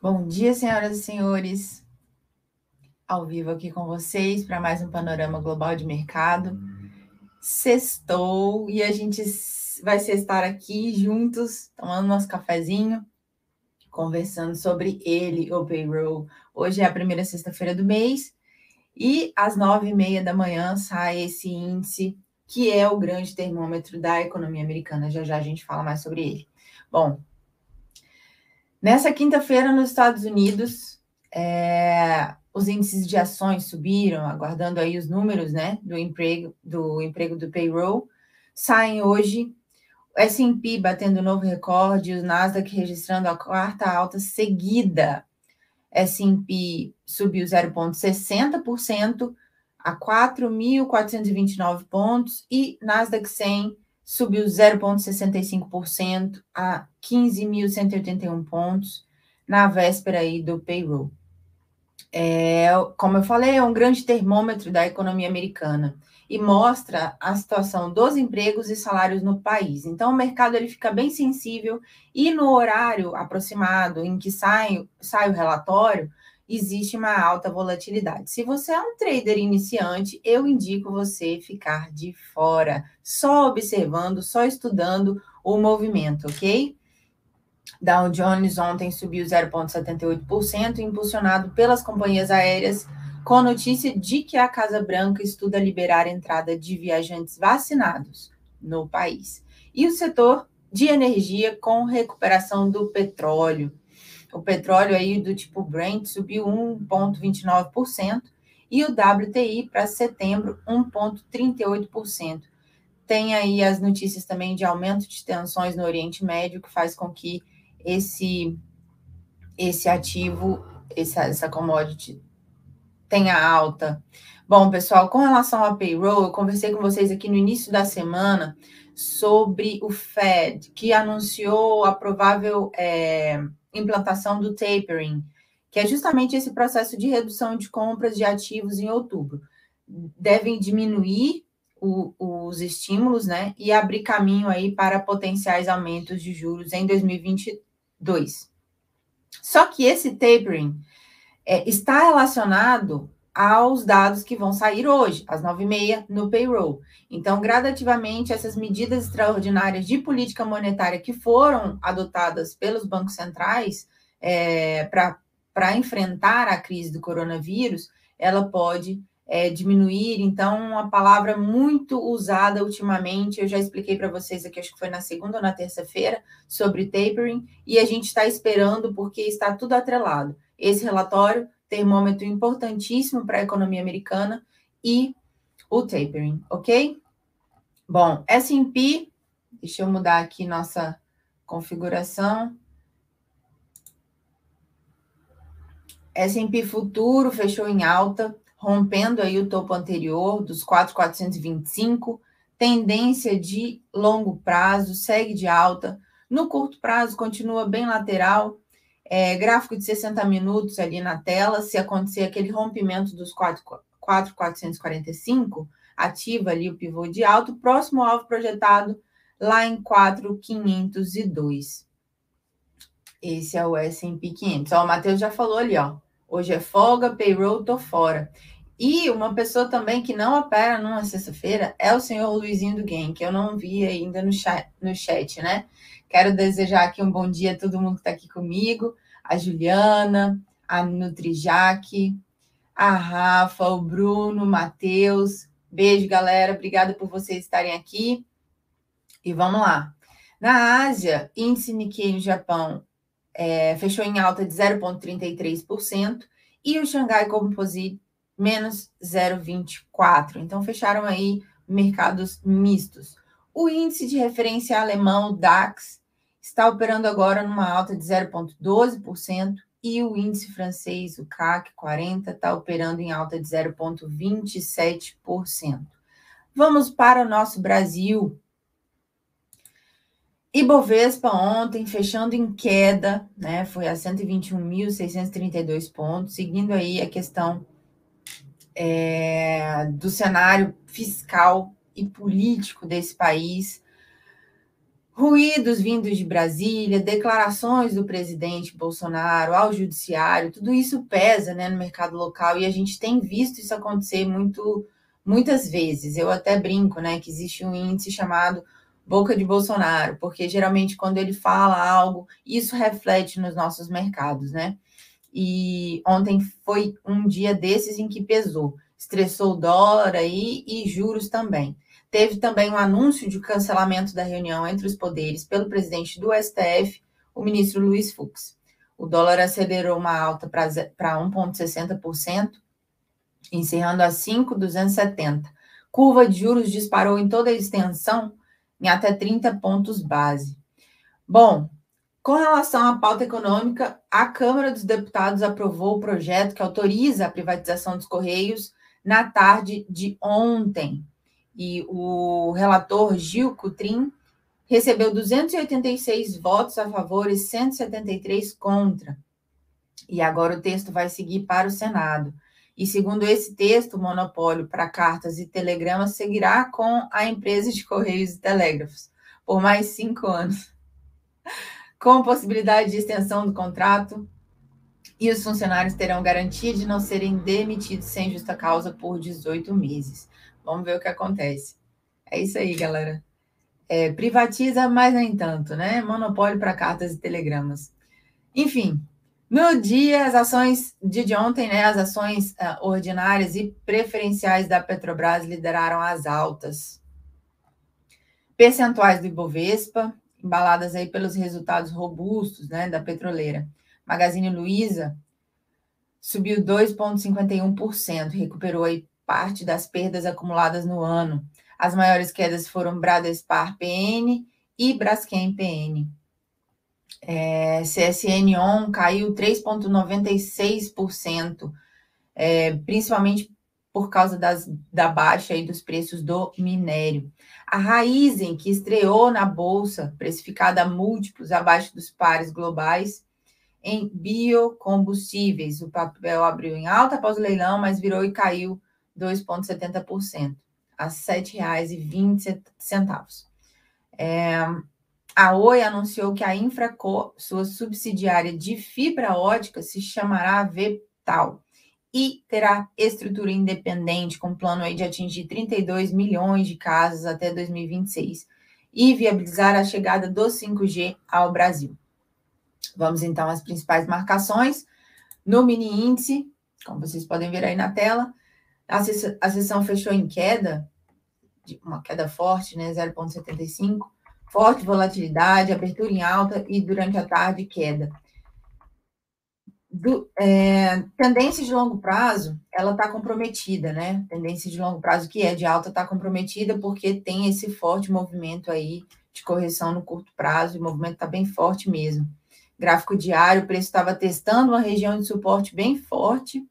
Bom dia, senhoras e senhores. Ao vivo aqui com vocês para mais um panorama global de mercado. Sextou e a gente vai estar aqui juntos, tomando nosso cafezinho, conversando sobre ele, o payroll. Hoje é a primeira sexta-feira do mês e às nove e meia da manhã sai esse índice que é o grande termômetro da economia americana. Já já a gente fala mais sobre ele. Bom, nessa quinta-feira nos Estados Unidos, é, os índices de ações subiram, aguardando aí os números, né, do emprego do emprego do payroll. Saem hoje o S&P batendo novo recorde, o Nasdaq registrando a quarta alta seguida. S&P subiu 0,60%, a 4.429 pontos e Nasdaq 100 subiu 0,65% a 15.181 pontos na véspera aí do payroll. É, como eu falei, é um grande termômetro da economia americana e mostra a situação dos empregos e salários no país. Então, o mercado ele fica bem sensível e no horário aproximado em que sai, sai o relatório, existe uma alta volatilidade. Se você é um trader iniciante, eu indico você ficar de fora, só observando, só estudando o movimento, ok? Dow Jones ontem subiu 0,78%, impulsionado pelas companhias aéreas, com notícia de que a Casa Branca estuda liberar a entrada de viajantes vacinados no país. E o setor de energia com recuperação do petróleo. O petróleo aí do tipo Brent subiu 1,29% e o WTI para setembro 1,38%. Tem aí as notícias também de aumento de tensões no Oriente Médio, que faz com que esse, esse ativo, essa, essa commodity tenha alta. Bom, pessoal, com relação ao payroll, eu conversei com vocês aqui no início da semana sobre o Fed, que anunciou a provável é, implantação do tapering, que é justamente esse processo de redução de compras de ativos em outubro. Devem diminuir o, os estímulos, né, e abrir caminho aí para potenciais aumentos de juros em 2022. Só que esse tapering é, está relacionado aos dados que vão sair hoje, às nove e meia, no payroll. Então, gradativamente, essas medidas extraordinárias de política monetária que foram adotadas pelos bancos centrais é, para enfrentar a crise do coronavírus, ela pode é, diminuir. Então, uma palavra muito usada ultimamente, eu já expliquei para vocês aqui, acho que foi na segunda ou na terça-feira, sobre tapering, e a gente está esperando porque está tudo atrelado. Esse relatório termômetro importantíssimo para a economia americana e o tapering, ok? Bom, S&P, deixa eu mudar aqui nossa configuração. S&P futuro fechou em alta, rompendo aí o topo anterior dos 4,425, tendência de longo prazo, segue de alta. No curto prazo, continua bem lateral, é, gráfico de 60 minutos ali na tela, se acontecer aquele rompimento dos 4,445, ativa ali o pivô de alto, próximo alvo projetado lá em 4,502. Esse é o S&P 500. Ó, o Matheus já falou ali, ó. Hoje é folga, payroll, tô fora. E uma pessoa também que não opera numa sexta-feira é o senhor Luizinho do Game, que eu não vi ainda no chat, no chat, né? Quero desejar aqui um bom dia a todo mundo que está aqui comigo, a Juliana, a Nutrijac, a Rafa, o Bruno, o Matheus. Beijo, galera. Obrigada por vocês estarem aqui. E vamos lá. Na Ásia, índice Nikkei no Japão é, fechou em alta de 0,33% e o Xangai Composite menos 0,24%. Então, fecharam aí mercados mistos. O índice de referência alemão, DAX, está operando agora numa alta de 0,12%, e o índice francês, o CAC 40, está operando em alta de 0,27%. Vamos para o nosso Brasil. Ibovespa ontem fechando em queda, né? Foi a 121.632 pontos, seguindo aí a questão é, do cenário fiscal e político desse país. ruídos vindos de Brasília, declarações do presidente Bolsonaro ao judiciário, tudo isso pesa né, no mercado local e a gente tem visto isso acontecer muito, muitas vezes. Eu até brinco né, que existe um índice chamado boca de Bolsonaro, porque geralmente quando ele fala algo, isso reflete nos nossos mercados, né? E ontem foi um dia desses em que pesou, estressou o dólar aí e juros também. Teve também um anúncio de cancelamento da reunião entre os poderes pelo presidente do STF, o ministro Luiz Fux. O dólar acelerou uma alta para 1,60%, encerrando a 5,270. Curva de juros disparou em toda a extensão em até 30 pontos base. Bom, com relação à pauta econômica, a Câmara dos Deputados aprovou o projeto que autoriza a privatização dos Correios na tarde de ontem e o relator Gil Cutrim recebeu 286 votos a favor e 173 contra. E agora o texto vai seguir para o Senado. E segundo esse texto, o monopólio para cartas e telegramas seguirá com a empresa de Correios e Telégrafos por mais cinco anos, com possibilidade de extensão do contrato. E os funcionários terão garantia de não serem demitidos sem justa causa por 18 meses. Vamos ver o que acontece. É isso aí, galera. É, privatiza, mas nem tanto, né? Monopólio para cartas e telegramas. Enfim, no dia, as ações de, de ontem, né? As ações uh, ordinárias e preferenciais da Petrobras lideraram as altas. Percentuais do Ibovespa, embaladas aí pelos resultados robustos, né? Da petroleira. Magazine Luiza subiu 2,51%, recuperou aí parte das perdas acumuladas no ano. As maiores quedas foram Bradespar PN e Braskem PN. É, CSN ON caiu 3,96%, é, principalmente por causa das, da baixa aí dos preços do minério. A Raizen, que estreou na bolsa, precificada a múltiplos abaixo dos pares globais, em biocombustíveis. O papel abriu em alta após o leilão, mas virou e caiu 2,70%, a R$ 7,20. É, a Oi anunciou que a Infraco, sua subsidiária de fibra ótica, se chamará Veptal e terá estrutura independente, com plano aí de atingir 32 milhões de casas até 2026 e viabilizar a chegada do 5G ao Brasil. Vamos então às principais marcações. No mini índice, como vocês podem ver aí na tela, a, sessão fechou em queda, uma queda forte, né, 0,75, forte volatilidade, abertura em alta e durante a tarde queda. Do, é, tendência de longo prazo, ela está comprometida, né? Tendência de longo prazo que é de alta está comprometida porque tem esse forte movimento aí de correção no curto prazo, o movimento está bem forte mesmo. Gráfico diário, o preço estava testando uma região de suporte bem forte,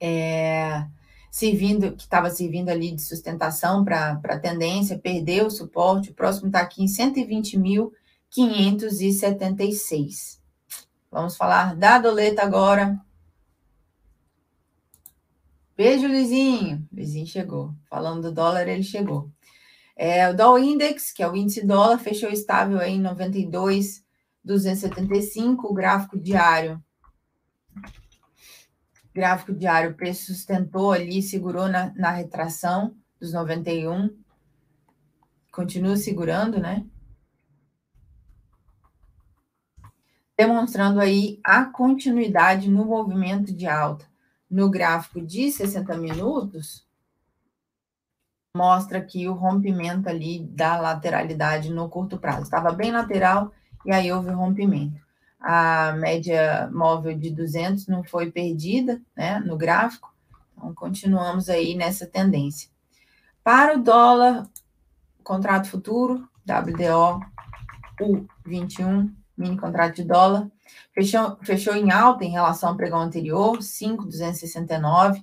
é, servindo, que estava servindo ali de sustentação para a tendência, perdeu o suporte, o próximo está aqui em 120.576. Vamos falar da doleta agora. Beijo, Luizinho. Luizinho chegou. Falando do dólar, ele chegou. É, o Dow Index, que é o índice dólar, fechou estável em 92,275, o gráfico diário gráfico diário, o preço sustentou ali, segurou na, na retração dos 91, continua segurando, né? Demonstrando aí a continuidade no movimento de alta. No gráfico de 60 minutos, mostra aqui o rompimento ali da lateralidade no curto prazo. Estava bem lateral e aí houve rompimento a média móvel de 200 não foi perdida né, no gráfico, então continuamos aí nessa tendência. Para o dólar, contrato futuro, WDO U21, mini contrato de dólar, fechou, fechou em alta em relação ao pregão anterior, 5,269,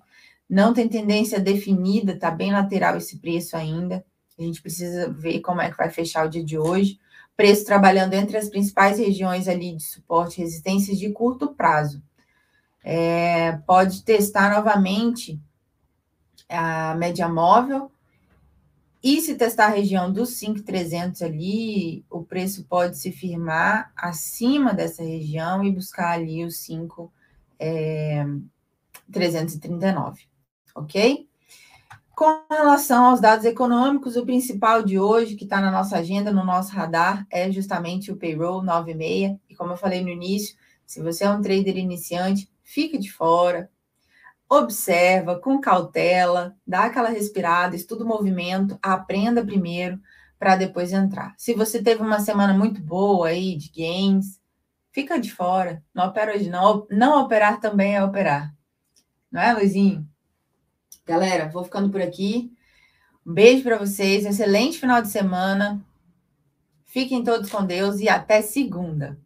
não tem tendência definida, está bem lateral esse preço ainda, a gente precisa ver como é que vai fechar o dia de hoje preço trabalhando entre as principais regiões ali de suporte e resistência de curto prazo. É, pode testar novamente a média móvel E se testar a região dos 5,300 ali, o preço pode se firmar acima dessa região e buscar ali os 5,339, é, ok? Com relação aos dados econômicos, o principal de hoje, que está na nossa agenda, no nosso radar, é justamente o payroll 96. E como eu falei no início, se você é um trader iniciante, fique de fora, observa com cautela, dá aquela respirada, estuda o movimento, aprenda primeiro para depois entrar. Se você teve uma semana muito boa aí de gains, fica de fora, não opera hoje não. Não operar também é operar. Não é, Luizinho? Galera, vou ficando por aqui. Um beijo para vocês, excelente final de semana. Fiquem todos com Deus e até segunda.